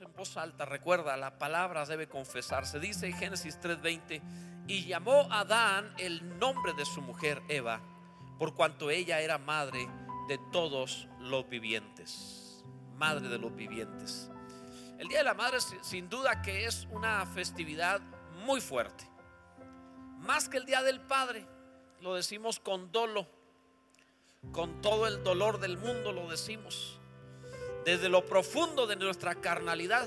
en voz alta, recuerda, la palabra debe confesarse. Dice Génesis 3:20, y llamó a Adán el nombre de su mujer Eva, por cuanto ella era madre de todos los vivientes. Madre de los vivientes. El Día de la Madre sin duda que es una festividad muy fuerte. Más que el Día del Padre, lo decimos con dolo, con todo el dolor del mundo lo decimos desde lo profundo de nuestra carnalidad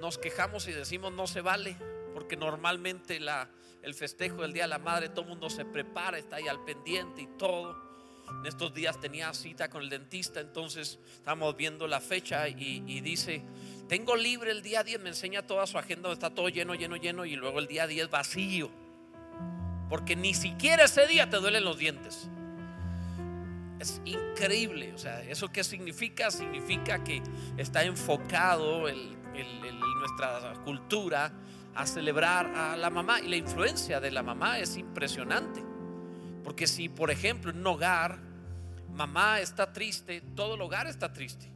nos quejamos y decimos no se vale, porque normalmente el festejo del Día de la Madre todo el mundo se prepara, está ahí al pendiente y todo. En estos días tenía cita con el dentista, entonces estamos viendo la fecha y, y dice, tengo libre el día 10, me enseña toda su agenda, está todo lleno, lleno, lleno y luego el día 10 vacío. Porque ni siquiera ese día te duelen los dientes. Es increíble. O sea, ¿eso qué significa? Significa que está enfocado en nuestra cultura a celebrar a la mamá. Y la influencia de la mamá es impresionante. Porque si, por ejemplo, en un hogar, mamá está triste, todo el hogar está triste.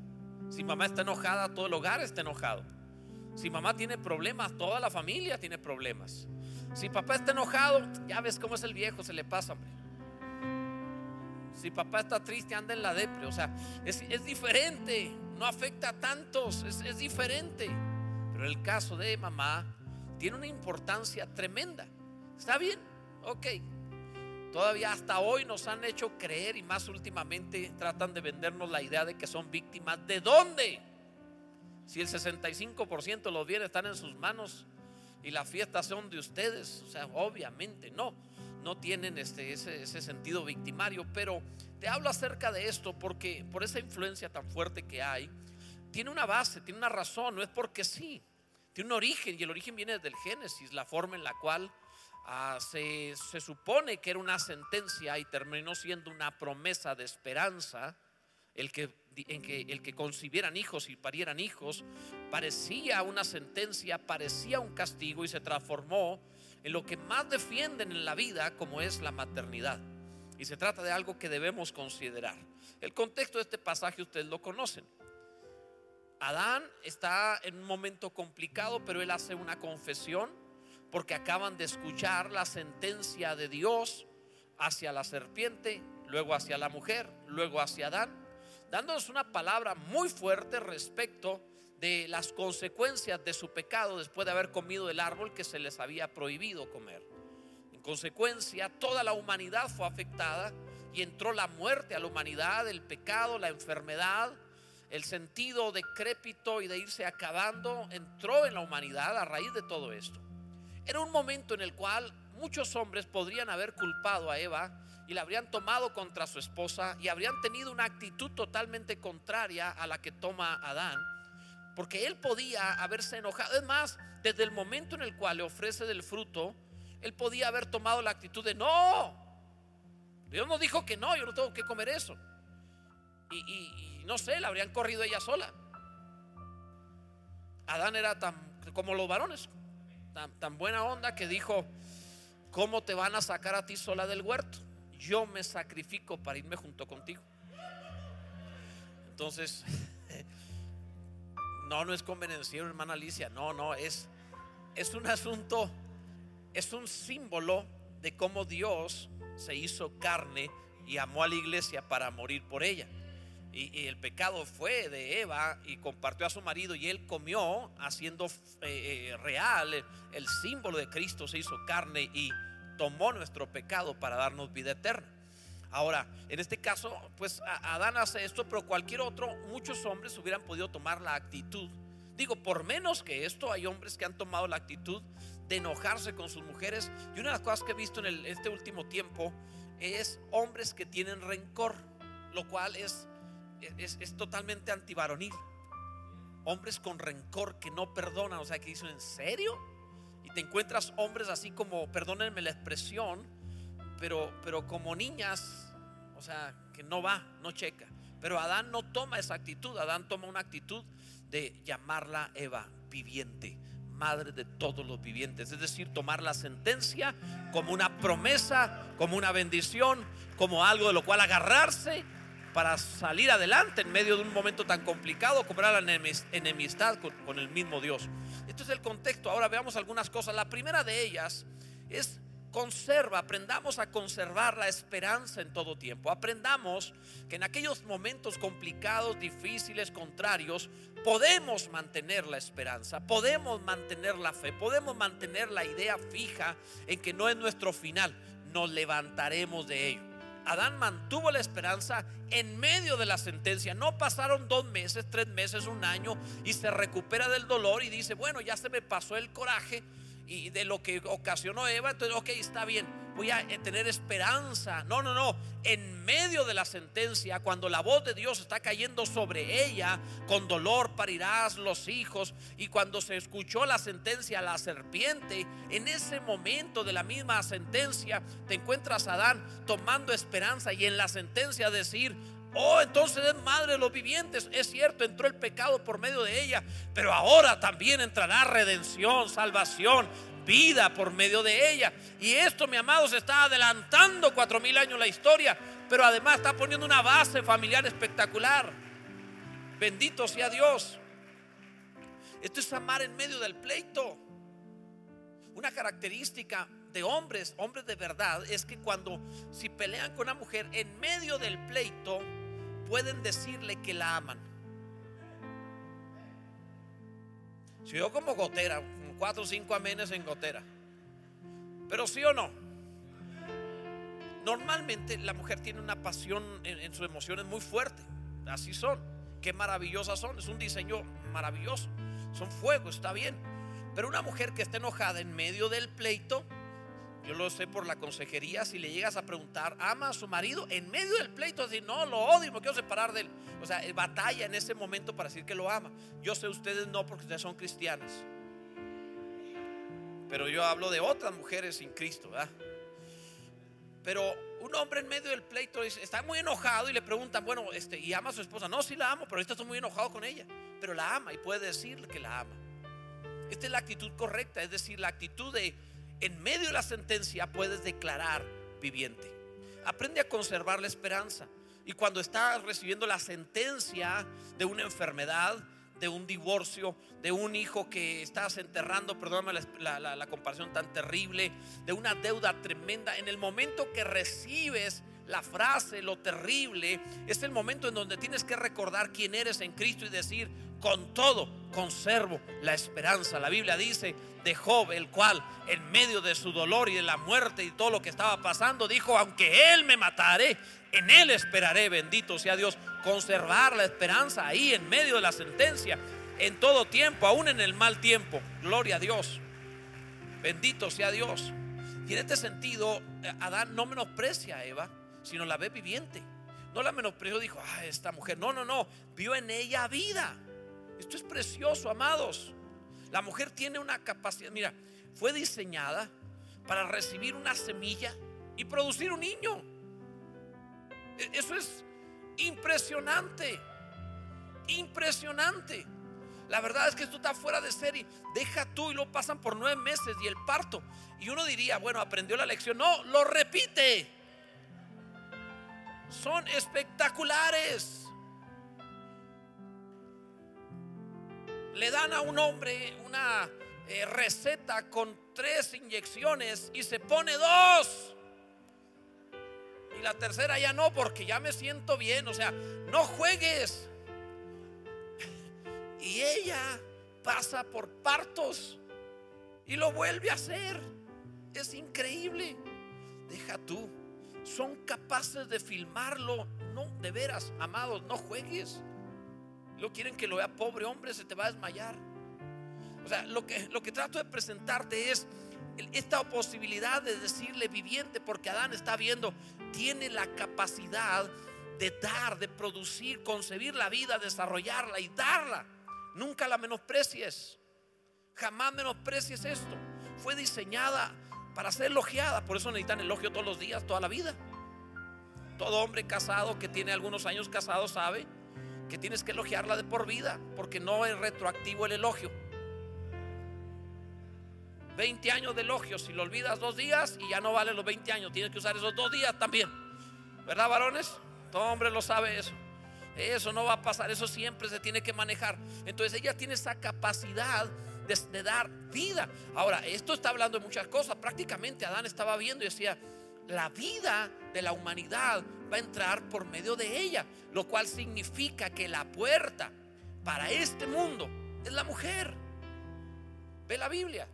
Si mamá está enojada, todo el hogar está enojado. Si mamá tiene problemas, toda la familia tiene problemas. Si papá está enojado, ya ves cómo es el viejo, se le pasa, hombre. Si papá está triste, anda en la depre. O sea, es, diferente. No afecta a tantos. Es, es diferente. Pero el caso de mamá tiene una importancia tremenda. ¿Está bien? Ok. Todavía hasta hoy nos han hecho creer y más últimamente tratan de vendernos la idea de que son víctimas. ¿De dónde? Si el 65% de los bienes están en sus manos y las fiestas son de ustedes. O sea, obviamente no no tienen este, ese, sentido victimario, pero te hablo acerca de esto porque por esa influencia tan fuerte que hay, tiene una base, tiene una razón, no es porque sí, tiene un origen y el origen viene del Génesis, la forma en la cual ah, se, se supone que era una sentencia y terminó siendo una promesa de esperanza, el que, en que el que concibieran hijos y parieran hijos, parecía una sentencia, parecía un castigo y se transformó en lo que más defienden en la vida, como es la maternidad. Y se trata de algo que debemos considerar. El contexto de este pasaje ustedes lo conocen. Adán está en un momento complicado, pero él hace una confesión porque acaban de escuchar la sentencia de Dios hacia la serpiente, luego hacia la mujer, luego hacia Adán, dándonos una palabra muy fuerte respecto de las consecuencias de su pecado después de haber comido el árbol que se les había prohibido comer. En consecuencia, toda la humanidad fue afectada y entró la muerte a la humanidad, el pecado, la enfermedad, el sentido decrépito y de irse acabando entró en la humanidad a raíz de todo esto. Era un momento en el cual muchos hombres podrían haber culpado a Eva y la habrían tomado contra su esposa y habrían tenido una actitud totalmente contraria a la que toma Adán porque él podía haberse enojado. Es más, desde el momento en el cual le ofrece del fruto, él podía haber tomado la actitud de no. Dios no dijo que no, yo no tengo que comer eso. Y, no sé, la habrían corrido ella sola. Adán era tan como los varones, tan, tan buena onda que dijo, ¿cómo te van a sacar a ti sola del huerto? Yo me sacrifico para irme junto contigo. Entonces, no, no es convenenciero, hermana Alicia. No, no, es, es un asunto, es un símbolo de cómo Dios se hizo carne y amó a la iglesia para morir por ella. Y, el pecado fue de Eva y compartió a su marido y él comió haciendo eh, eh, real el símbolo de Cristo se hizo carne y tomó nuestro pecado para darnos vida eterna. Ahora, en este caso, pues Adán hace esto, pero cualquier otro, muchos hombres hubieran podido tomar la actitud. Digo, por menos que esto, hay hombres que han tomado la actitud de enojarse con sus mujeres. Y una de las cosas que he visto en este último tiempo es hombres que tienen rencor, lo cual es, es, totalmente antivaronil. Hombres con rencor que no perdonan, o sea, que dicen, ¿en serio? Y te encuentras hombres así como, perdónenme la expresión, pero, pero como niñas, o sea, que no va, no checa. Pero Adán no toma esa actitud, Adán toma una actitud de llamarla Eva, viviente, madre de todos los vivientes. Es decir, tomar la sentencia como una promesa, como una bendición, como algo de lo cual agarrarse para salir adelante en medio de un momento tan complicado como era la enemistad con, con el mismo Dios. Este es el contexto. Ahora veamos algunas cosas. La primera de ellas es conserva, aprendamos a conservar la esperanza en todo tiempo. Aprendamos que en aquellos momentos complicados, difíciles, contrarios, podemos mantener la esperanza, podemos mantener la fe, podemos mantener la idea fija en que no es nuestro final, nos levantaremos de ello. Adán mantuvo la esperanza en medio de la sentencia. No pasaron dos meses, tres meses, un año y se recupera del dolor y dice, bueno, ya se me pasó el coraje y de lo que ocasionó Eva, entonces, ok, está bien, voy a eh, tener esperanza. No, no, no. En medio de la sentencia, cuando la voz de Dios está cayendo sobre ella, con dolor parirás los hijos, y cuando se escuchó la sentencia a la serpiente, en ese momento de la misma sentencia, te encuentras a Adán tomando esperanza y en la sentencia decir, Oh, entonces es madre de los vivientes. Es cierto, entró el pecado por medio de ella, pero ahora también entrará redención, salvación, vida por medio de ella. Y esto, mi amado, se está adelantando cuatro mil años la historia, pero además está poniendo una base familiar espectacular. Bendito sea Dios. Esto es amar en medio del pleito. Una característica de hombres, hombres de verdad, es que cuando si pelean con una mujer en medio del pleito, pueden decirle que la aman. Si yo como gotera, cuatro o cinco amenes en gotera. Pero sí o no. Normalmente la mujer tiene una pasión en, sus emociones muy fuerte. Así son. Qué maravillosas son. Es un diseño maravilloso. Son fuego, está bien. Pero una mujer que está enojada en medio del pleito, yo lo sé por la consejería, si le llegas a preguntar, ¿ama a su marido? En medio del pleito, decir, no, lo odio, me quiero separar de él. O sea, batalla en ese momento para decir que lo ama. Yo sé ustedes no, porque ustedes son cristianas. Pero yo hablo de otras mujeres sin Cristo, ¿verdad? Pero un hombre en medio del pleito está muy enojado y le preguntan, bueno, este, ¿y ama a su esposa? No, sí la amo, pero ahorita estoy muy enojado con ella. Pero la ama y puede decirle que la ama. Esta es la actitud correcta, es decir, la actitud de en medio de la sentencia puedes declarar viviente. Aprende a conservar la esperanza. Y cuando estás recibiendo la sentencia de una enfermedad, de un divorcio, de un hijo que estás enterrando, perdóname la, comparación tan terrible, de una deuda tremenda, en el momento que recibes la frase, lo terrible, es el momento en donde tienes que recordar quién eres en Cristo y decir, con todo conservo la esperanza. La Biblia dice de Job, el cual en medio de su dolor y de la muerte y todo lo que estaba pasando, dijo, aunque Él me matare, en Él esperaré, bendito sea Dios, conservar la esperanza ahí en medio de la sentencia, en todo tiempo, aún en el mal tiempo. Gloria a Dios. Bendito sea Dios. Y en este sentido, Adán no menosprecia a Eva sino la ve viviente. No la menospreció, dijo, ah, esta mujer. No, no, no. Vio en ella vida. Esto es precioso, amados. La mujer tiene una capacidad. Mira, fue diseñada para recibir una semilla y producir un niño. E, eso es impresionante. Impresionante. La verdad es que esto está fuera de serie. Deja tú y lo pasan por nueve meses y el parto. Y uno diría, bueno, aprendió la lección. No, lo repite son espectaculares. Le dan a un hombre una eh, receta con tres inyecciones y se pone dos. Y la tercera ya no, porque ya me siento bien. O sea, no juegues. Y ella pasa por partos y lo vuelve a hacer. Es increíble. Deja tú son capaces de filmarlo. No, de veras, amados, no juegues. Lo quieren que lo vea pobre hombre, se te va a desmayar. O sea, lo que, lo que trato de presentarte es esta posibilidad de decirle viviente, porque Adán está viendo, tiene la capacidad de dar, de producir, concebir la vida, desarrollarla y darla. Nunca la menosprecies. Jamás menosprecies esto. Fue diseñada para ser elogiada. Por eso necesitan elogio todos los días, toda la vida. Todo hombre casado que tiene algunos años casado sabe que tienes que elogiarla de por vida, porque no es retroactivo el elogio. 20 años de elogio, si lo olvidas dos días y ya no vale los 20 años, tienes que usar esos dos días también. ¿Verdad, varones? Todo hombre lo sabe eso. Eso no va a pasar, eso siempre se tiene que manejar. Entonces ella tiene esa capacidad de, dar vida. Ahora, esto está hablando de muchas cosas. Prácticamente Adán estaba viendo y decía, la vida de la humanidad va a entrar por medio de ella, lo cual significa que la puerta para este mundo es la mujer. Ve la Biblia.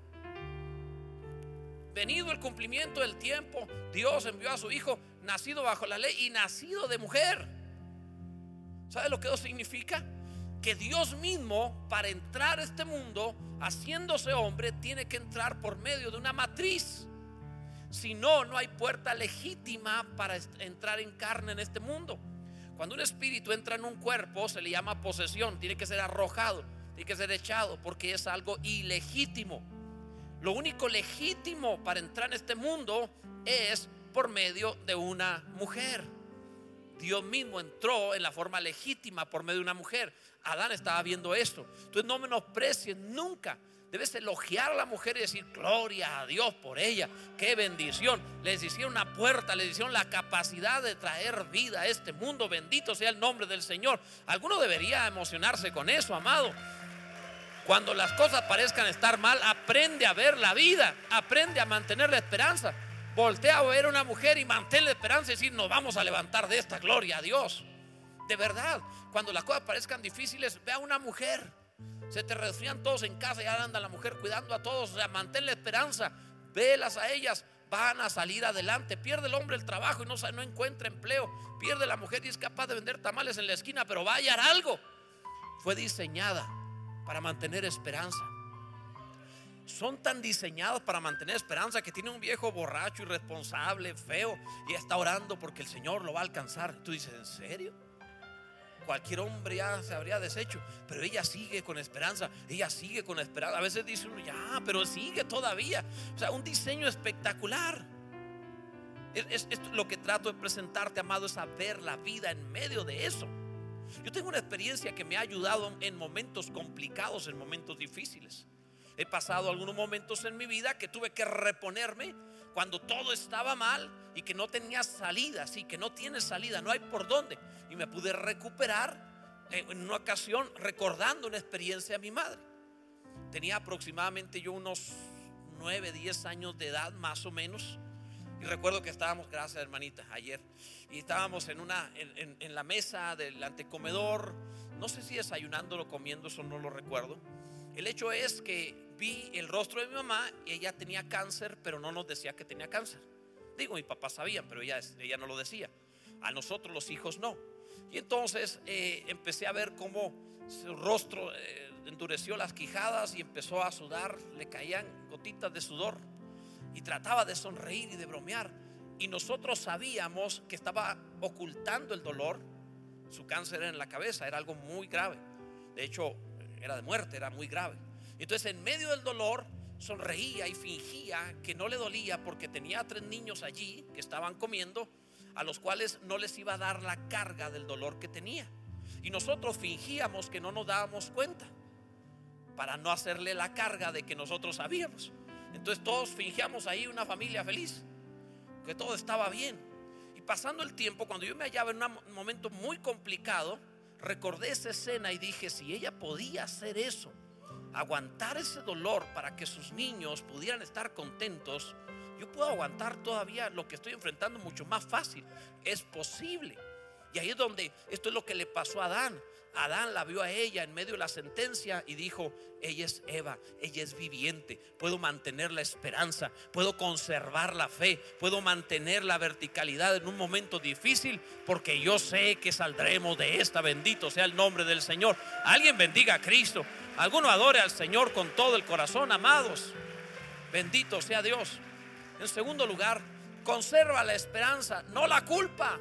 Venido el cumplimiento del tiempo, Dios envió a su Hijo, nacido bajo la ley y nacido de mujer. ¿Sabe lo que eso significa? Que Dios mismo, para entrar a este mundo, haciéndose hombre, tiene que entrar por medio de una matriz. Si no, no hay puerta legítima para entrar en carne en este mundo. Cuando un espíritu entra en un cuerpo, se le llama posesión, tiene que ser arrojado, tiene que ser echado, porque es algo ilegítimo. Lo único legítimo para entrar en este mundo es por medio de una mujer. Dios mismo entró en la forma legítima por medio de una mujer. Adán estaba viendo esto. Entonces no menosprecies nunca Debes elogiar a la mujer y decir, gloria a Dios por ella. Qué bendición. Les hicieron una puerta, les hicieron la capacidad de traer vida a este mundo. Bendito sea el nombre del Señor. Alguno debería emocionarse con eso, amado. Cuando las cosas parezcan estar mal, aprende a ver la vida, aprende a mantener la esperanza. Voltea a ver a una mujer y mantén la esperanza y decir, nos vamos a levantar de esta gloria a Dios. De verdad, cuando las cosas parezcan difíciles, ve a una mujer se te resfrían todos en casa y ahora anda la mujer cuidando a todos. O sea, mantén la esperanza, velas a ellas, van a salir adelante. Pierde el hombre el trabajo y no, no encuentra empleo. Pierde la mujer y es capaz de vender tamales en la esquina, pero va a hallar algo. Fue diseñada para mantener esperanza. Son tan diseñados para mantener esperanza que tiene un viejo borracho, irresponsable, feo, y está orando porque el Señor lo va a alcanzar. Tú dices, ¿en serio? cualquier hombre ya se habría deshecho, pero ella sigue con esperanza, ella sigue con esperanza. A veces dice uno, ya, pero sigue todavía. O sea, un diseño espectacular. Es, lo que trato de presentarte, amado, es saber la vida en medio de eso. Yo tengo una experiencia que me ha ayudado en momentos complicados, en momentos difíciles. He pasado algunos momentos en mi vida que tuve que reponerme cuando todo estaba mal y que no tenía salida, sí, que no tiene salida, no hay por dónde. Y me pude recuperar en una ocasión recordando una experiencia de mi madre. Tenía aproximadamente yo unos 9, 10 años de edad, más o menos. Y recuerdo que estábamos, gracias hermanita, ayer, y estábamos en, una, en, en la mesa del antecomedor, no sé si desayunando o comiendo, eso no lo recuerdo. El hecho es que vi el rostro de mi mamá y ella tenía cáncer, pero no nos decía que tenía cáncer. Digo, mi papá sabía, pero ella, ella no lo decía. A nosotros los hijos no. Y entonces eh, empecé a ver cómo su rostro eh, endureció las quijadas y empezó a sudar, le caían gotitas de sudor y trataba de sonreír y de bromear. Y nosotros sabíamos que estaba ocultando el dolor. Su cáncer era en la cabeza, era algo muy grave. De hecho, era de muerte, era muy grave. Entonces en medio del dolor sonreía y fingía que no le dolía porque tenía tres niños allí que estaban comiendo a los cuales no les iba a dar la carga del dolor que tenía. Y nosotros fingíamos que no nos dábamos cuenta para no hacerle la carga de que nosotros sabíamos. Entonces todos fingíamos ahí una familia feliz, que todo estaba bien. Y pasando el tiempo, cuando yo me hallaba en un momento muy complicado, recordé esa escena y dije, si ella podía hacer eso, aguantar ese dolor para que sus niños pudieran estar contentos, yo puedo aguantar todavía lo que estoy enfrentando mucho más fácil. Es posible. Y ahí es donde esto es lo que le pasó a Adán. Adán la vio a ella en medio de la sentencia y dijo, ella es Eva, ella es viviente, puedo mantener la esperanza, puedo conservar la fe, puedo mantener la verticalidad en un momento difícil porque yo sé que saldremos de esta, bendito sea el nombre del Señor. Alguien bendiga a Cristo, Alguno adore al Señor con todo el corazón, amados. Bendito sea Dios. En segundo lugar, conserva la esperanza, no la culpa.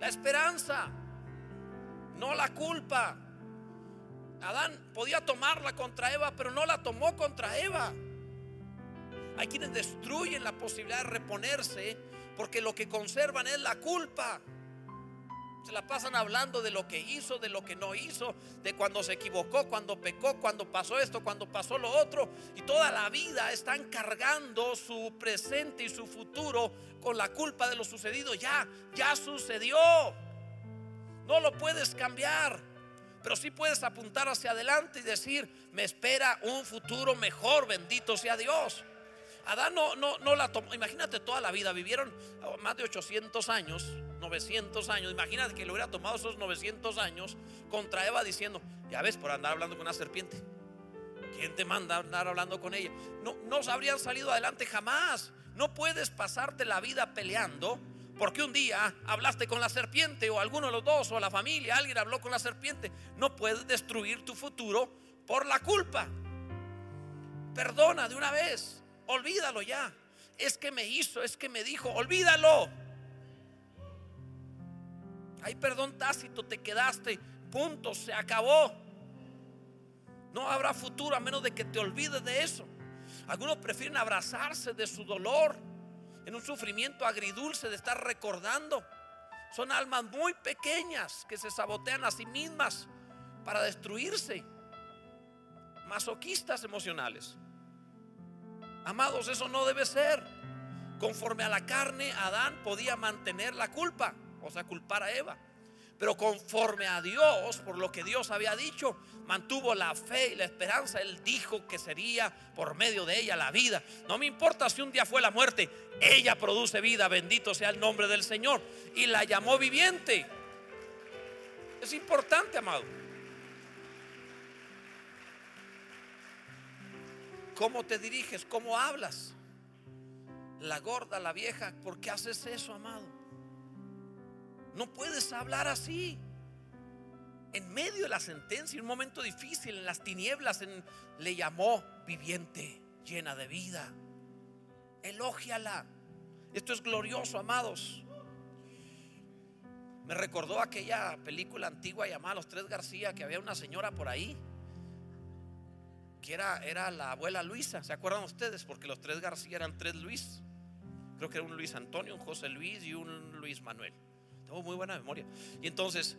La esperanza, no la culpa. Adán podía tomarla contra Eva, pero no la tomó contra Eva. Hay quienes destruyen la posibilidad de reponerse porque lo que conservan es la culpa. Se la pasan hablando de lo que hizo, de lo que no hizo, de cuando se equivocó, cuando pecó, cuando pasó esto, cuando pasó lo otro. Y toda la vida están cargando su presente y su futuro con la culpa de lo sucedido. Ya, ya sucedió. No lo puedes cambiar. Pero sí puedes apuntar hacia adelante y decir, me espera un futuro mejor, bendito sea Dios. Adán no, no, no la tomó, imagínate toda la vida, vivieron más de 800 años, 900 años, imagínate que le hubiera tomado esos 900 años contra Eva diciendo, ya ves, por andar hablando con una serpiente. ¿Quién te manda a andar hablando con ella? No, no habrían salido adelante jamás. No puedes pasarte la vida peleando porque un día hablaste con la serpiente o alguno de los dos o la familia, alguien habló con la serpiente. No puedes destruir tu futuro por la culpa. Perdona de una vez. Olvídalo ya. Es que me hizo, es que me dijo, olvídalo. Hay perdón tácito, te quedaste. Punto, se acabó. No habrá futuro a menos de que te olvides de eso. Algunos prefieren abrazarse de su dolor en un sufrimiento agridulce de estar recordando. Son almas muy pequeñas que se sabotean a sí mismas para destruirse. Masoquistas emocionales. Amados, eso no debe ser. Conforme a la carne, Adán podía mantener la culpa, o sea, culpar a Eva. Pero conforme a Dios, por lo que Dios había dicho, mantuvo la fe y la esperanza. Él dijo que sería por medio de ella la vida. No me importa si un día fue la muerte, ella produce vida, bendito sea el nombre del Señor. Y la llamó viviente. Es importante, amado. ¿Cómo te diriges? ¿Cómo hablas? La gorda, la vieja, ¿por qué haces eso, amado? No puedes hablar así. En medio de la sentencia, en un momento difícil, en las tinieblas, le llamó viviente, llena de vida. Elógiala. Esto es glorioso, amados. Me recordó aquella película antigua llamada Los Tres García, que había una señora por ahí, era, era la abuela Luisa. ¿Se acuerdan ustedes? Porque los Tres García eran tres Luis. Creo que era un Luis Antonio, un José Luis y un Luis Manuel. Tengo muy buena memoria. Y entonces,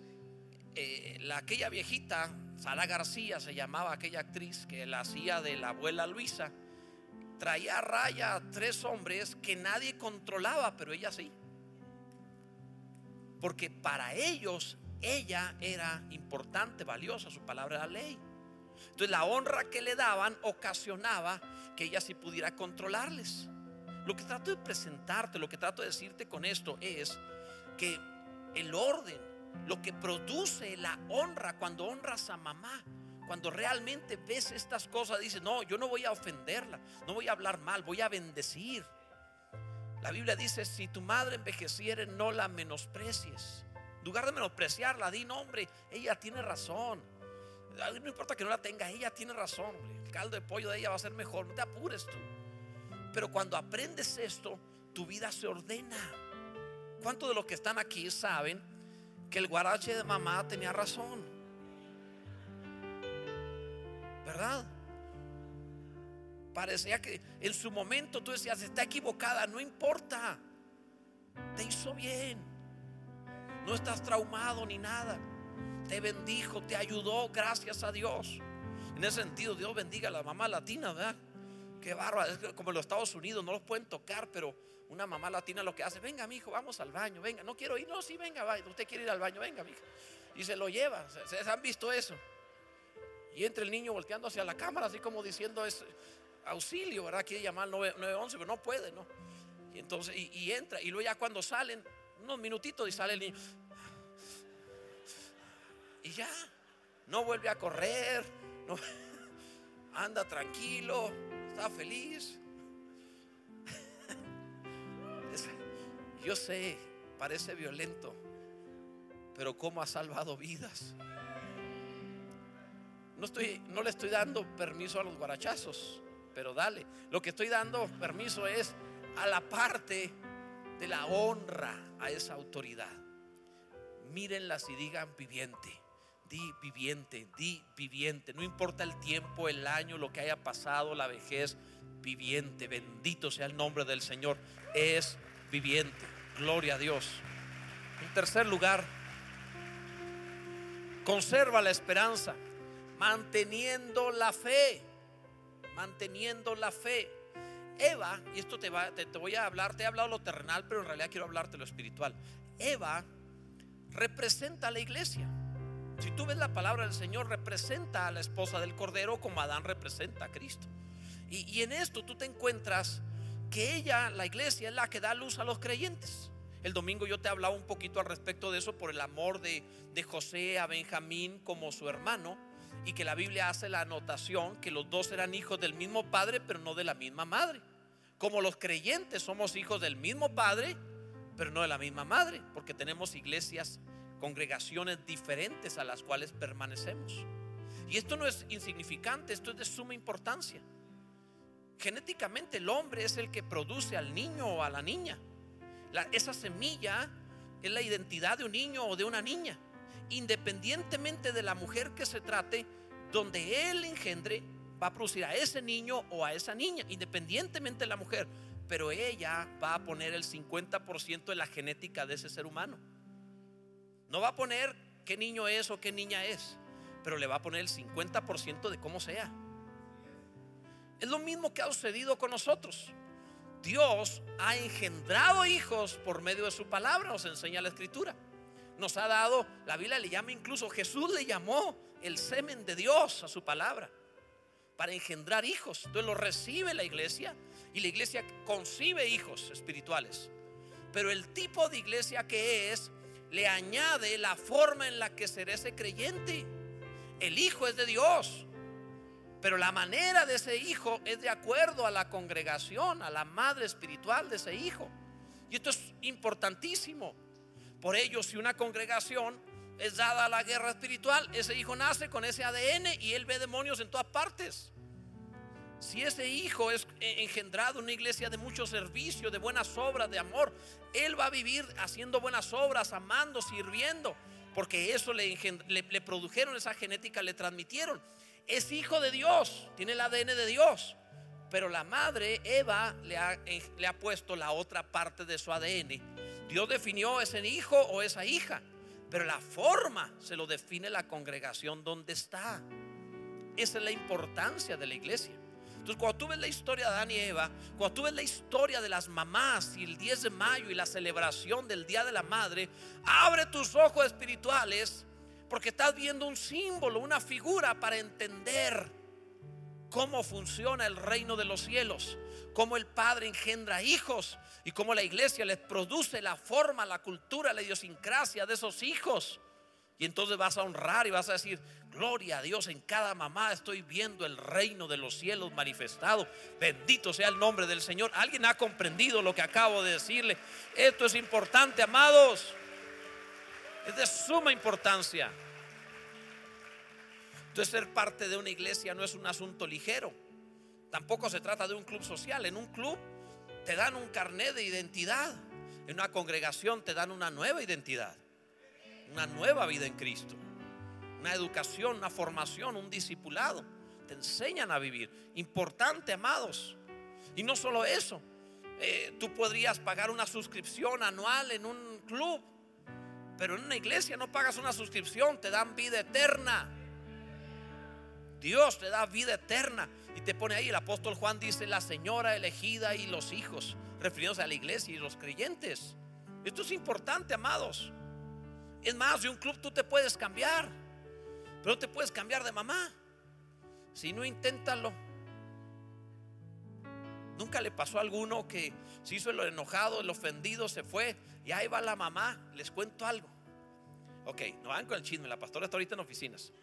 eh, la, aquella viejita, Sara García se llamaba aquella actriz que la hacía de la abuela Luisa, traía a raya a tres hombres que nadie controlaba, pero ella sí. Porque para ellos ella era importante, valiosa, su palabra era ley. Entonces la honra que le daban ocasionaba que ella sí pudiera controlarles. Lo que trato de presentarte, lo que trato de decirte con esto es que el orden, lo que produce la honra cuando honras a mamá. Cuando realmente ves estas cosas, dices, no, yo no voy a ofenderla, no voy a hablar mal, voy a bendecir. La Biblia dice, si tu madre envejeciere, no la menosprecies. En lugar de menospreciarla, di nombre, ella tiene razón. No importa que no la tenga, ella tiene razón. El caldo de pollo de ella va a ser mejor, no te apures tú. Pero cuando aprendes esto, tu vida se ordena. ¿Cuántos de los que están aquí saben que el guarache de mamá tenía razón? ¿Verdad? Parecía que en su momento tú decías, está equivocada, no importa. Te hizo bien. No estás traumado ni nada. Te bendijo, te ayudó, gracias a Dios. En ese sentido, Dios bendiga a la mamá latina, ¿verdad? Qué bárbaro. Es como en los Estados Unidos no los pueden tocar, pero una mamá latina lo que hace, venga, mi hijo, vamos al baño, venga, no quiero ir, no, sí, venga, vaya, usted quiere ir al baño, venga, mi hijo. Y se lo lleva, se, han visto eso. Y entra el niño volteando hacia la cámara, así como diciendo es auxilio, ¿verdad? Quiere llamar 911, pero no puede, ¿no? Y entonces, y, entra, y luego ya cuando salen, unos minutitos y sale el niño. Y ya, no vuelve a correr, anda tranquilo, está feliz. Yo sé, parece violento, pero cómo ha salvado vidas. No, estoy, no le estoy dando permiso a los guarachazos, pero dale. Lo que estoy dando permiso es a la parte de la honra a esa autoridad. Mírenlas y digan viviente. Di viviente, di viviente. No importa el tiempo, el año, lo que haya pasado, la vejez, viviente. Bendito sea el nombre del Señor. Es viviente. Gloria a Dios. En tercer lugar, conserva la esperanza, manteniendo la fe, manteniendo la fe. Eva, y esto te, va, te, voy a hablar, te he hablado lo terrenal, pero en realidad quiero hablarte lo espiritual. Eva representa a la iglesia. Si tú ves la palabra del Señor, representa a la esposa del Cordero como Adán representa a Cristo. Y, y en esto tú te encuentras que ella, la iglesia, es la que da luz a los creyentes. El domingo yo te hablaba un poquito al respecto de eso por el amor de, de José a Benjamín como su hermano y que la Biblia hace la anotación que los dos eran hijos del mismo padre pero no de la misma madre. Como los creyentes somos hijos del mismo padre pero no de la misma madre porque tenemos iglesias, congregaciones diferentes a las cuales permanecemos. Y esto no es insignificante, esto es de suma importancia. Genéticamente el hombre es el que produce al niño o a la niña. esa semilla es la identidad de un niño o de una niña. Independientemente de la mujer que se trate, donde él engendre, va a producir a ese niño o a esa niña, independientemente de la mujer. Pero ella va a poner el 50% de la genética de ese ser humano. No va a poner qué niño es o qué niña es, pero le va a poner el 50% de cómo sea. Es lo mismo que ha sucedido con nosotros. Dios ha engendrado hijos por medio de su palabra, nos enseña la escritura. Nos ha dado, la Biblia le llama incluso, Jesús le llamó el semen de Dios a su palabra para engendrar hijos. Entonces lo recibe la iglesia y la iglesia concibe hijos espirituales. Pero el tipo de iglesia que es, le añade la forma en la que será ese creyente. El hijo es de Dios. Pero la manera de ese hijo es de acuerdo a la congregación, a la madre espiritual de ese hijo. Y esto es importantísimo. Por ello, si una congregación es dada a la guerra espiritual, ese hijo nace con ese ADN y él ve demonios en todas partes. Si ese hijo es engendrado en una iglesia de mucho servicio, de buenas obras, de amor, él va a vivir haciendo buenas obras, amando, sirviendo, porque eso le, produjeron esa genética, le transmitieron es hijo de Dios, tiene el ADN de Dios. Pero la madre, Eva, le ha, eh, le ha puesto la otra parte de su ADN. Dios definió ese hijo o esa hija, pero la forma se lo define la congregación donde está. Esa es la importancia de la iglesia. Entonces, cuando tú ves la historia de Adán y Eva, cuando tú ves la historia de las mamás y el 10 de mayo y la celebración del Día de la Madre, abre tus ojos espirituales porque estás viendo un símbolo, una figura para entender cómo funciona el reino de los cielos, cómo el Padre engendra hijos y cómo la iglesia les produce la forma, la cultura, la idiosincrasia de esos hijos. Y entonces vas a honrar y vas a decir, gloria a Dios, en cada mamá estoy viendo el reino de los cielos manifestado. Bendito sea el nombre del Señor. ¿Alguien ha comprendido lo que acabo de decirle? Esto es importante, amados. Es de suma importancia. Entonces ser parte de una iglesia no es un asunto ligero. Tampoco se trata de un club social. En un club te dan un carnet de identidad. En una congregación te dan una nueva identidad. Una nueva vida en Cristo. Una educación, una formación, un discipulado. Te enseñan a vivir. Importante, amados. Y no solo eso. Eh, tú podrías pagar una suscripción anual en un club pero en una iglesia no pagas una suscripción, te dan vida eterna. Dios te da vida eterna. Y te pone ahí, el apóstol Juan dice, la señora elegida y los hijos, refiriéndose a la iglesia y los creyentes. Esto es importante, amados. Es más, de un club tú te puedes cambiar, pero no te puedes cambiar de mamá. Si no, inténtalo. Nunca le pasó a alguno que se hizo el enojado, el ofendido, se fue y ahí va la mamá. Les cuento algo. Ok, no van con el chisme. La pastora está ahorita en oficinas.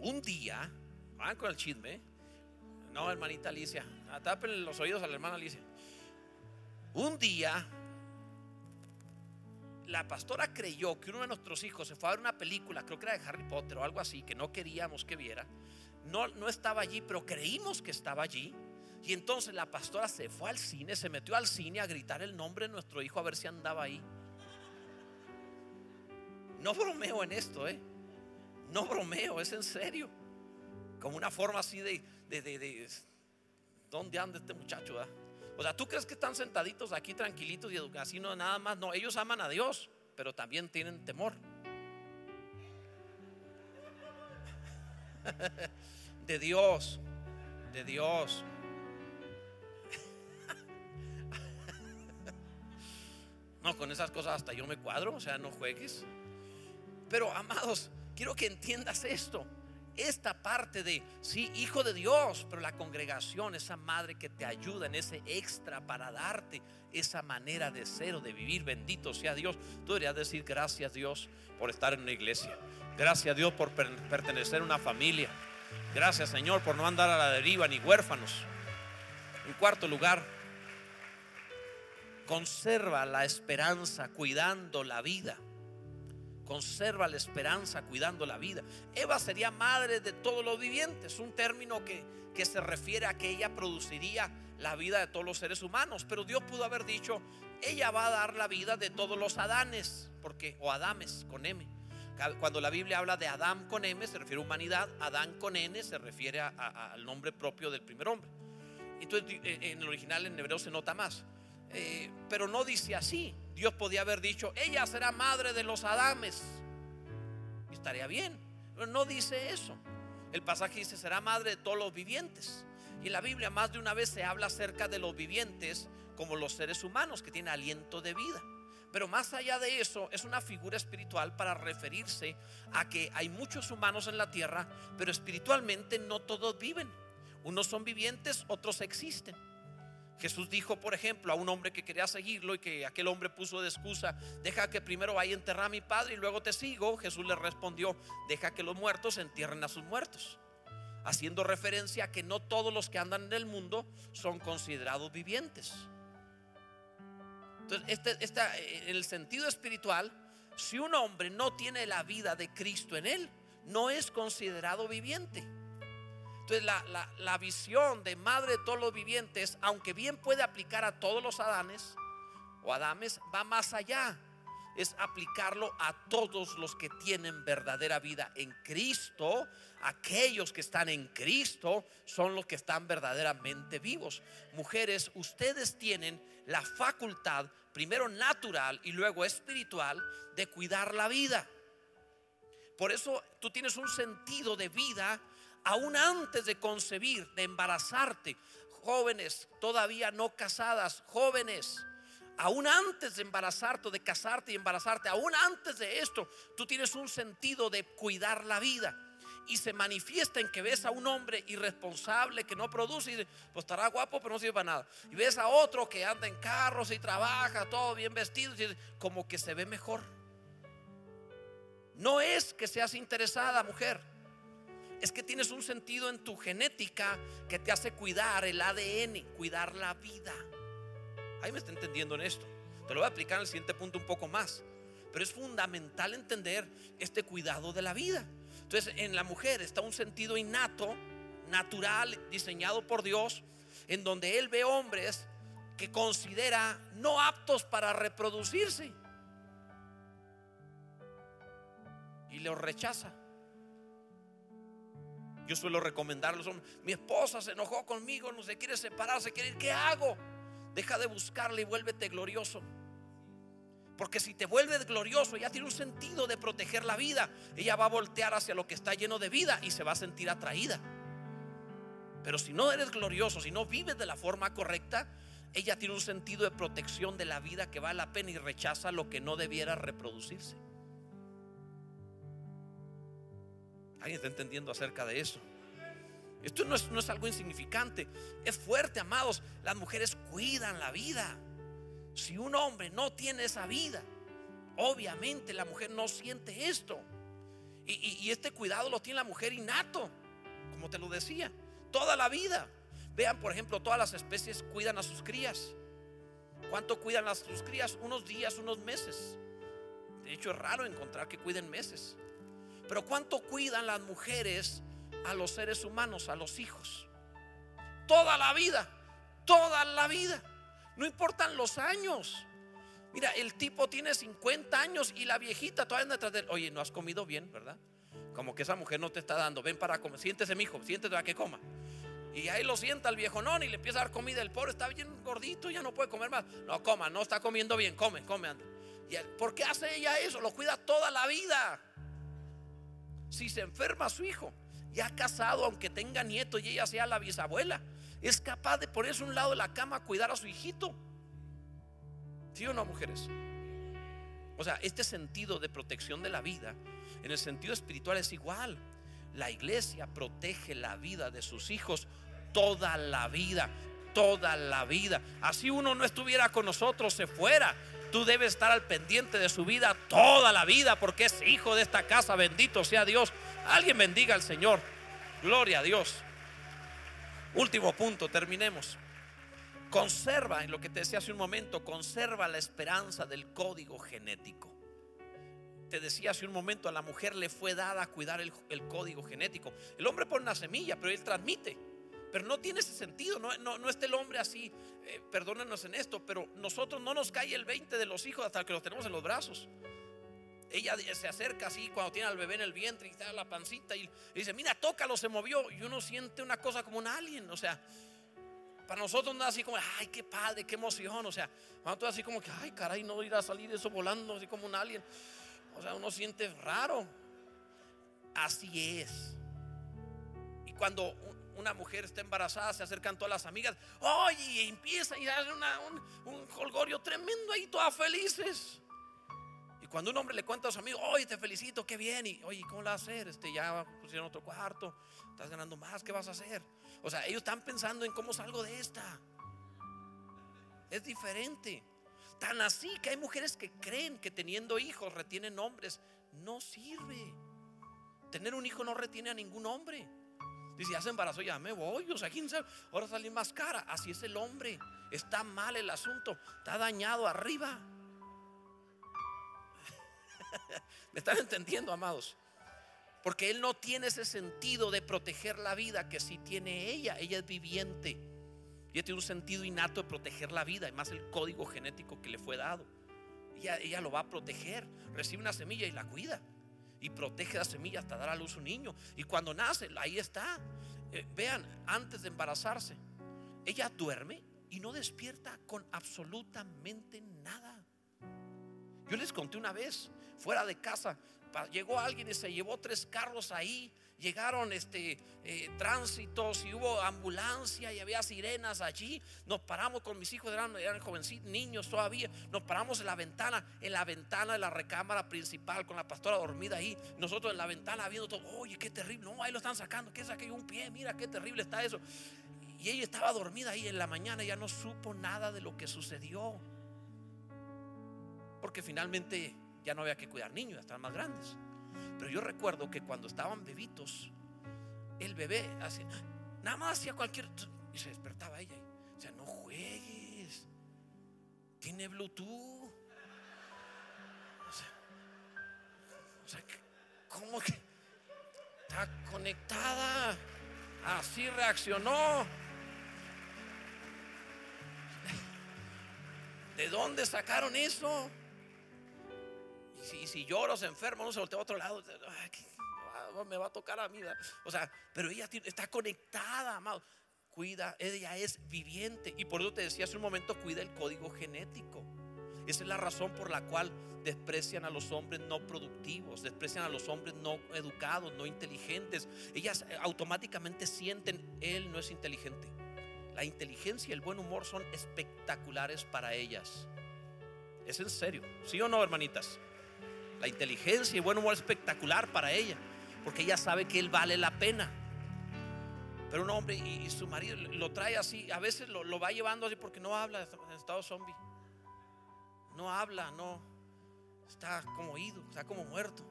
Un día, van con el chisme. No, hermanita Alicia. Tapen los oídos a la hermana Alicia. Un día, la pastora creyó que uno de nuestros hijos se fue a ver una película, creo que era de Harry Potter o algo así, que no queríamos que viera. No, no estaba allí, pero creímos que estaba allí. Y entonces la pastora se fue al cine, se metió al cine a gritar el nombre de nuestro hijo a ver si andaba ahí. No bromeo en esto, ¿eh? No bromeo, es en serio. Como una forma así de, de, de, ¿dónde anda este muchacho? O sea, ¿tú crees que están sentaditos aquí tranquilitos y así no nada más? No, ellos aman a Dios, pero también tienen temor. de Dios, de Dios. No, con esas cosas hasta yo me cuadro, o sea, no juegues. Pero amados, quiero que entiendas esto. Esta parte de, sí, hijo de Dios, pero la congregación, esa madre que te ayuda en ese extra para darte esa manera de ser o de vivir, bendito sea Dios. Tú deberías decir gracias Dios por estar en una iglesia. Gracias Dios por pertenecer a una familia. Gracias Señor por no andar a la deriva ni huérfanos. En cuarto lugar, conserva la esperanza cuidando la vida. Conserva la esperanza cuidando la vida. Eva sería madre de todos los vivientes, un término que, que se refiere a que ella produciría la vida de todos los seres humanos. Pero Dios pudo haber dicho, ella va a dar la vida de todos los Adanes, porque, o Adames con M cuando la Biblia habla de Adán con M, se refiere a humanidad. Adán con N se refiere al nombre propio del primer hombre. Entonces, eh, en el original en hebreo se nota más. Eh, pero no dice así. Dios podía haber dicho, ella será madre de los Adames. estaría bien. Pero no dice eso. El pasaje dice, será madre de todos los vivientes. Y en la Biblia más de una vez se habla acerca de los vivientes como los seres humanos que tienen aliento de vida. Pero más allá de eso, es una figura espiritual para referirse a que hay muchos humanos en la tierra, pero espiritualmente no todos viven. Unos son vivientes, otros existen. Jesús dijo, por ejemplo, a un hombre que quería seguirlo y que aquel hombre puso de excusa, deja que primero vaya a enterrar a mi padre y luego te sigo. Jesús le respondió, deja que los muertos entierren a sus muertos. Haciendo referencia a que no todos los que andan en el mundo son considerados vivientes. Entonces, este, en el sentido espiritual, si un hombre no tiene la vida de Cristo en él, no es considerado viviente. Entonces, la, la visión de madre de todos los vivientes, aunque bien puede aplicar a todos los Adanes o Adames, va más allá es aplicarlo a todos los que tienen verdadera vida en Cristo. Aquellos que están en Cristo son los que están verdaderamente vivos. Mujeres, ustedes tienen la facultad, primero natural y luego espiritual, de cuidar la vida. Por eso tú tienes un sentido de vida aún antes de concebir, de embarazarte. Jóvenes, todavía no casadas, jóvenes aún antes de embarazarte de casarte y embarazarte, aún antes de esto, tú tienes un sentido de cuidar la vida. Y se manifiesta en que ves a un hombre irresponsable que no produce y dice, pues estará guapo, pero no sirve para nada. Y ves a otro que anda en carros y trabaja, todo bien vestido, y como que se ve mejor. No es que seas interesada, mujer. Es que tienes un sentido en tu genética que te hace cuidar el ADN, cuidar la vida. Ahí me está entendiendo en esto. Te lo voy a aplicar en el siguiente punto un poco más. Pero es fundamental entender este cuidado de la vida. Entonces, en la mujer está un sentido innato, natural, diseñado por Dios, en donde Él ve hombres que considera no aptos para reproducirse. Y los rechaza. Yo suelo recomendar a los hombres, mi esposa se enojó conmigo, no se quiere separar, se quiere ir, ¿qué hago? Deja de buscarle y vuélvete glorioso. Porque si te vuelves glorioso, ya tiene un sentido de proteger la vida. Ella va a voltear hacia lo que está lleno de vida y se va a sentir atraída. Pero si no eres glorioso, si no vives de la forma correcta, ella tiene un sentido de protección de la vida que vale la pena y rechaza lo que no debiera reproducirse. ¿Alguien está entendiendo acerca de eso? Esto no es, algo insignificante, es fuerte, amados. Las mujeres cuidan la vida. Si un hombre no tiene esa vida, obviamente la mujer no siente esto. Y, este cuidado lo tiene la mujer innato, como te lo decía, toda la vida. Vean, por ejemplo, todas las especies cuidan a sus crías. ¿Cuánto cuidan a sus crías? Unos días, unos meses. De hecho, es raro encontrar que cuiden meses. Pero ¿cuánto cuidan las mujeres a los seres humanos, a los hijos. Toda la vida, toda la vida. No importan los años. Mira, el tipo tiene 50 años y la viejita todavía anda detrás de él. Oye, no has comido bien, ¿verdad? Como que esa mujer no te está dando. Ven para comer. Siéntese, mi hijo, siéntese para que coma. Y ahí lo sienta el viejo no, y le empieza a dar comida. El pobre está bien gordito, ya no puede comer más. No coma, no está comiendo bien. Come, come, anda. ¿Y ¿Por qué hace ella eso? Lo cuida toda la vida. Si se enferma su hijo, ya casado, aunque tenga nieto y ella sea la bisabuela, es capaz de ponerse un lado de la cama a cuidar a su hijito. ¿Sí o no, mujeres? O sea, este sentido de protección de la vida, en el sentido espiritual es igual. La iglesia protege la vida de sus hijos toda la vida, toda la vida. Así uno no estuviera con nosotros, se fuera. Tú debes estar al pendiente de su vida toda la vida porque es hijo de esta casa. Bendito sea Dios. Alguien bendiga al Señor. Gloria a Dios. Último punto, terminemos. Conserva, en lo que te decía hace un momento, conserva la esperanza del código genético. Te decía hace un momento, a la mujer le fue dada cuidar el, código genético. El hombre pone una semilla, pero él transmite. Pero no tiene ese sentido, no, no, está el hombre así, eh, perdónenos en esto, pero nosotros no nos cae el 20 de los hijos hasta que los tenemos en los brazos. Ella se acerca así cuando tiene al bebé en el vientre y está la pancita y, dice, mira, tócalo, se movió. Y uno siente una cosa como un alien, o sea, para nosotros no es así como, ay, qué padre, qué emoción. O sea, nosotros así como que, ay, caray, no ir a salir eso volando así como un alien. O sea, uno siente raro. Así es. Y cuando una mujer está embarazada, se acercan todas las amigas, oye, y empieza y hace un, un holgorio tremendo ahí, todas felices. Y cuando un hombre le cuenta a su amigo, oye, te felicito, qué bien, y oye, ¿cómo lo vas a hacer? Este, ya pusieron otro cuarto, estás ganando más, ¿qué vas a hacer? O sea, ellos están pensando en cómo salgo de esta. Es diferente. Tan así que hay mujeres que creen que teniendo hijos retienen hombres. No sirve. Tener un hijo no retiene a ningún hombre. Dice, ya se embarazó, ya me voy. O sea, quién sabe, ahora salí más cara. Así es el hombre. Está mal el asunto. Está dañado arriba. ¿Me están entendiendo, amados? Porque Él no tiene ese sentido de proteger la vida que sí tiene ella. Ella es viviente. Ella tiene un sentido innato de proteger la vida, y más el código genético que le fue dado. Ella lo va a proteger. Recibe una semilla y la cuida. Y protege la semilla hasta dar a luz un niño. Y cuando nace, ahí está. Eh, vean, antes de embarazarse, ella duerme y no despierta con absolutamente nada. Yo les conté una vez, fuera de casa, llegó alguien y se llevó tres carros ahí. Llegaron este eh, tránsitos y hubo ambulancia y había sirenas allí. Nos paramos con mis hijos, eran, eran jovencitos, niños todavía. Nos paramos en la ventana, en la ventana de la recámara principal con la pastora dormida ahí. Nosotros en la ventana viendo todo. Oye, qué terrible. No, ahí lo están sacando. ¿Qué saqué un pie? Mira qué terrible está eso. Y ella estaba dormida ahí en la mañana. Ya no supo nada de lo que sucedió. Porque finalmente ya no había que cuidar niños, ya estaban más grandes. Pero yo recuerdo que cuando estaban bebitos, el bebé hacía, nada más hacía cualquier. Y se despertaba ella. O sea, no juegues. Tiene Bluetooth. O sea, o sea ¿cómo que está conectada? Así reaccionó. ¿De dónde sacaron eso? Si, lloro, se enferma, no se voltea a otro lado. me va a tocar a mí. O sea, pero ella está conectada, amado. Cuida, ella es viviente. Y por eso te decía hace un momento, cuida el código genético. Esa es la razón por la cual desprecian a los hombres no productivos, desprecian a los hombres no educados, no inteligentes. Ellas automáticamente sienten, él no es inteligente. La inteligencia y el buen humor son espectaculares para ellas. Es en serio, ¿sí o no, hermanitas? La inteligencia y buen humor espectacular para ella, porque ella sabe que él vale la pena. Pero un hombre y, su marido lo trae así, a veces lo, va llevando así porque no habla en estado zombie. No habla, no. Está como ido, está como muerto.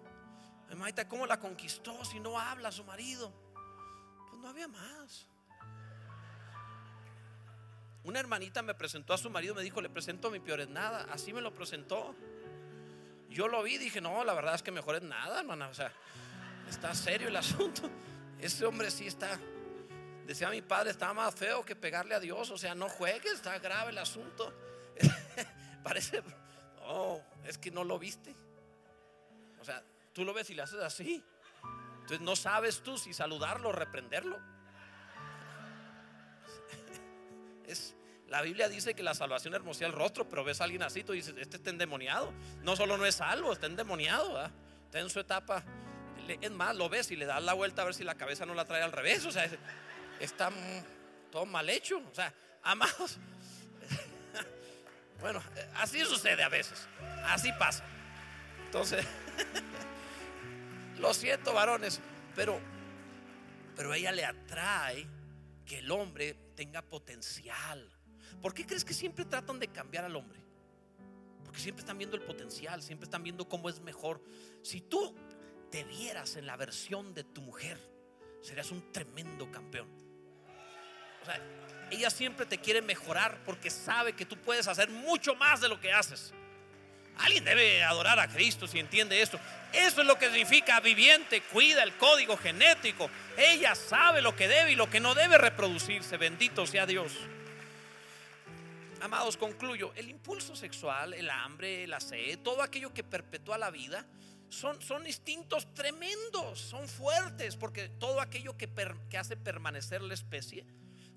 Imagínate cómo la conquistó si no habla su marido. Pues no había más. Una hermanita me presentó a su marido, me dijo, le presento a mi peor es nada. Así me lo presentó. Yo lo vi dije, no, la verdad es que mejor es nada, hermana. O sea, está serio el asunto. Ese hombre sí está. Decía mi padre, estaba más feo que pegarle a Dios. O sea, no juegues, está grave el asunto. Parece, no, es que no lo viste. O sea, tú lo ves y le haces así. Entonces no sabes tú si saludarlo o reprenderlo. Es, la Biblia dice que la salvación hermosea el rostro, pero ves a alguien así, tú dices, este está endemoniado. No solo no es salvo, está endemoniado, está en su etapa. Es más, lo ves y le das la vuelta a ver si la cabeza no la trae al revés. O sea, está todo mal hecho. O sea, amados. Bueno, así sucede a veces. Así pasa. Entonces, lo siento, varones, pero, pero ella le atrae que el hombre tenga potencial. ¿Por qué crees que siempre tratan de cambiar al hombre? Porque siempre están viendo el potencial, siempre están viendo cómo es mejor. Si tú te vieras en la versión de tu mujer, serías un tremendo campeón. O sea, ella siempre te quiere mejorar porque sabe que tú puedes hacer mucho más de lo que haces. Alguien debe adorar a Cristo si entiende esto. Eso es lo que significa viviente, cuida el código genético. Ella sabe lo que debe y lo que no debe reproducirse. Bendito sea Dios. Amados, concluyo. El impulso sexual, el hambre, la sed, todo aquello que perpetúa la vida, son, son instintos tremendos, son fuertes, porque todo aquello que, que hace permanecer la especie,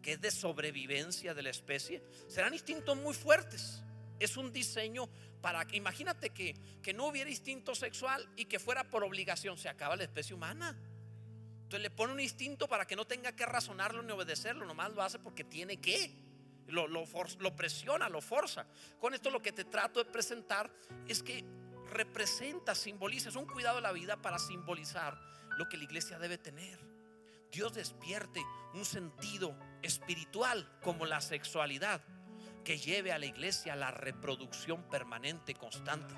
que es de sobrevivencia de la especie, serán instintos muy fuertes. Es un diseño para que, imagínate que, que no hubiera instinto sexual y que fuera por obligación, se acaba la especie humana. Entonces le pone un instinto para que no tenga que razonarlo ni obedecerlo, nomás lo hace porque tiene que. Lo, presiona, lo forza. Con esto lo que te trato de presentar es que representa, simboliza, es un cuidado de la vida para simbolizar lo que la iglesia debe tener. Dios despierte un sentido espiritual como la sexualidad que lleve a la iglesia a la reproducción permanente, constante,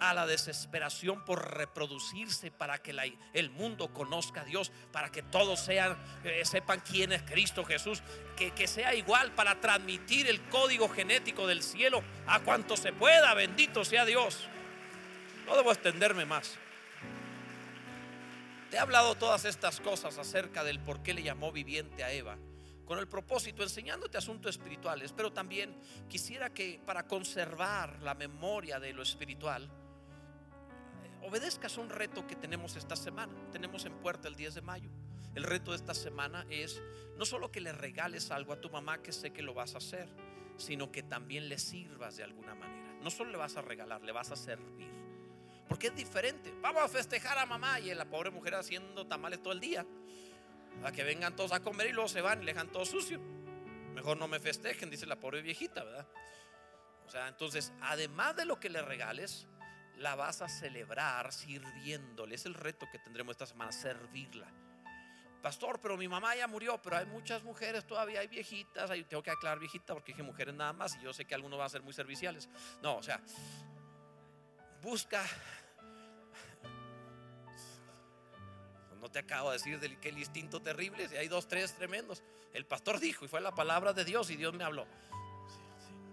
a la desesperación por reproducirse para que el mundo conozca a Dios, para que todos sean, eh, sepan quién es Cristo Jesús, que, que sea igual para transmitir el código genético del cielo a cuanto se pueda, bendito sea Dios. No debo extenderme más. Te he hablado todas estas cosas acerca del por qué le llamó viviente a Eva con el propósito, enseñándote asuntos espirituales, pero también quisiera que para conservar la memoria de lo espiritual, obedezcas un reto que tenemos esta semana. Tenemos en puerta el 10 de mayo. El reto de esta semana es no solo que le regales algo a tu mamá, que sé que lo vas a hacer, sino que también le sirvas de alguna manera. No solo le vas a regalar, le vas a servir. Porque es diferente. Vamos a festejar a mamá y la pobre mujer haciendo tamales todo el día a que vengan todos a comer y luego se van y le dejan todo sucio. Mejor no me festejen, dice la pobre viejita, ¿verdad? O sea, entonces, además de lo que le regales, la vas a celebrar sirviéndole. Es el reto que tendremos esta semana, servirla. Pastor, pero mi mamá ya murió, pero hay muchas mujeres todavía, hay viejitas, hay, tengo que aclarar viejita porque dije mujeres nada más y yo sé que algunos van a ser muy serviciales. No, o sea, busca No te acabo de decir del que el instinto terrible, si hay dos, tres tremendos. El pastor dijo y fue la palabra de Dios y Dios me habló.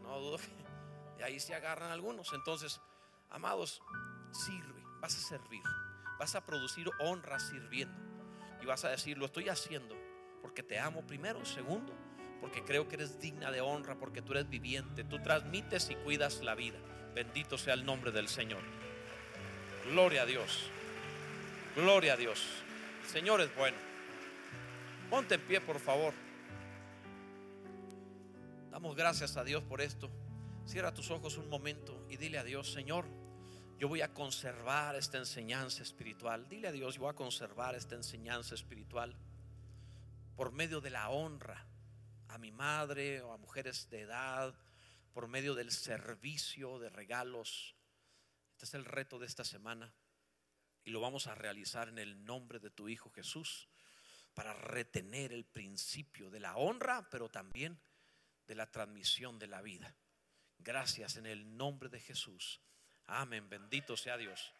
no dudo que de ahí se agarran algunos. Entonces, amados, sirve, vas a servir, vas a producir honra sirviendo. Y vas a decir, lo estoy haciendo porque te amo primero, segundo, porque creo que eres digna de honra, porque tú eres viviente, tú transmites y cuidas la vida. Bendito sea el nombre del Señor. Gloria a Dios. Gloria a Dios. Señor es bueno. Ponte en pie, por favor. Damos gracias a Dios por esto. Cierra tus ojos un momento y dile a Dios, Señor, yo voy a conservar esta enseñanza espiritual. Dile a Dios, yo voy a conservar esta enseñanza espiritual por medio de la honra a mi madre o a mujeres de edad, por medio del servicio de regalos. Este es el reto de esta semana y lo vamos a realizar en el nombre de tu Hijo Jesús para retener el principio de la honra, pero también de la transmisión de la vida. Gracias en el nombre de Jesús. Amén. Bendito sea Dios.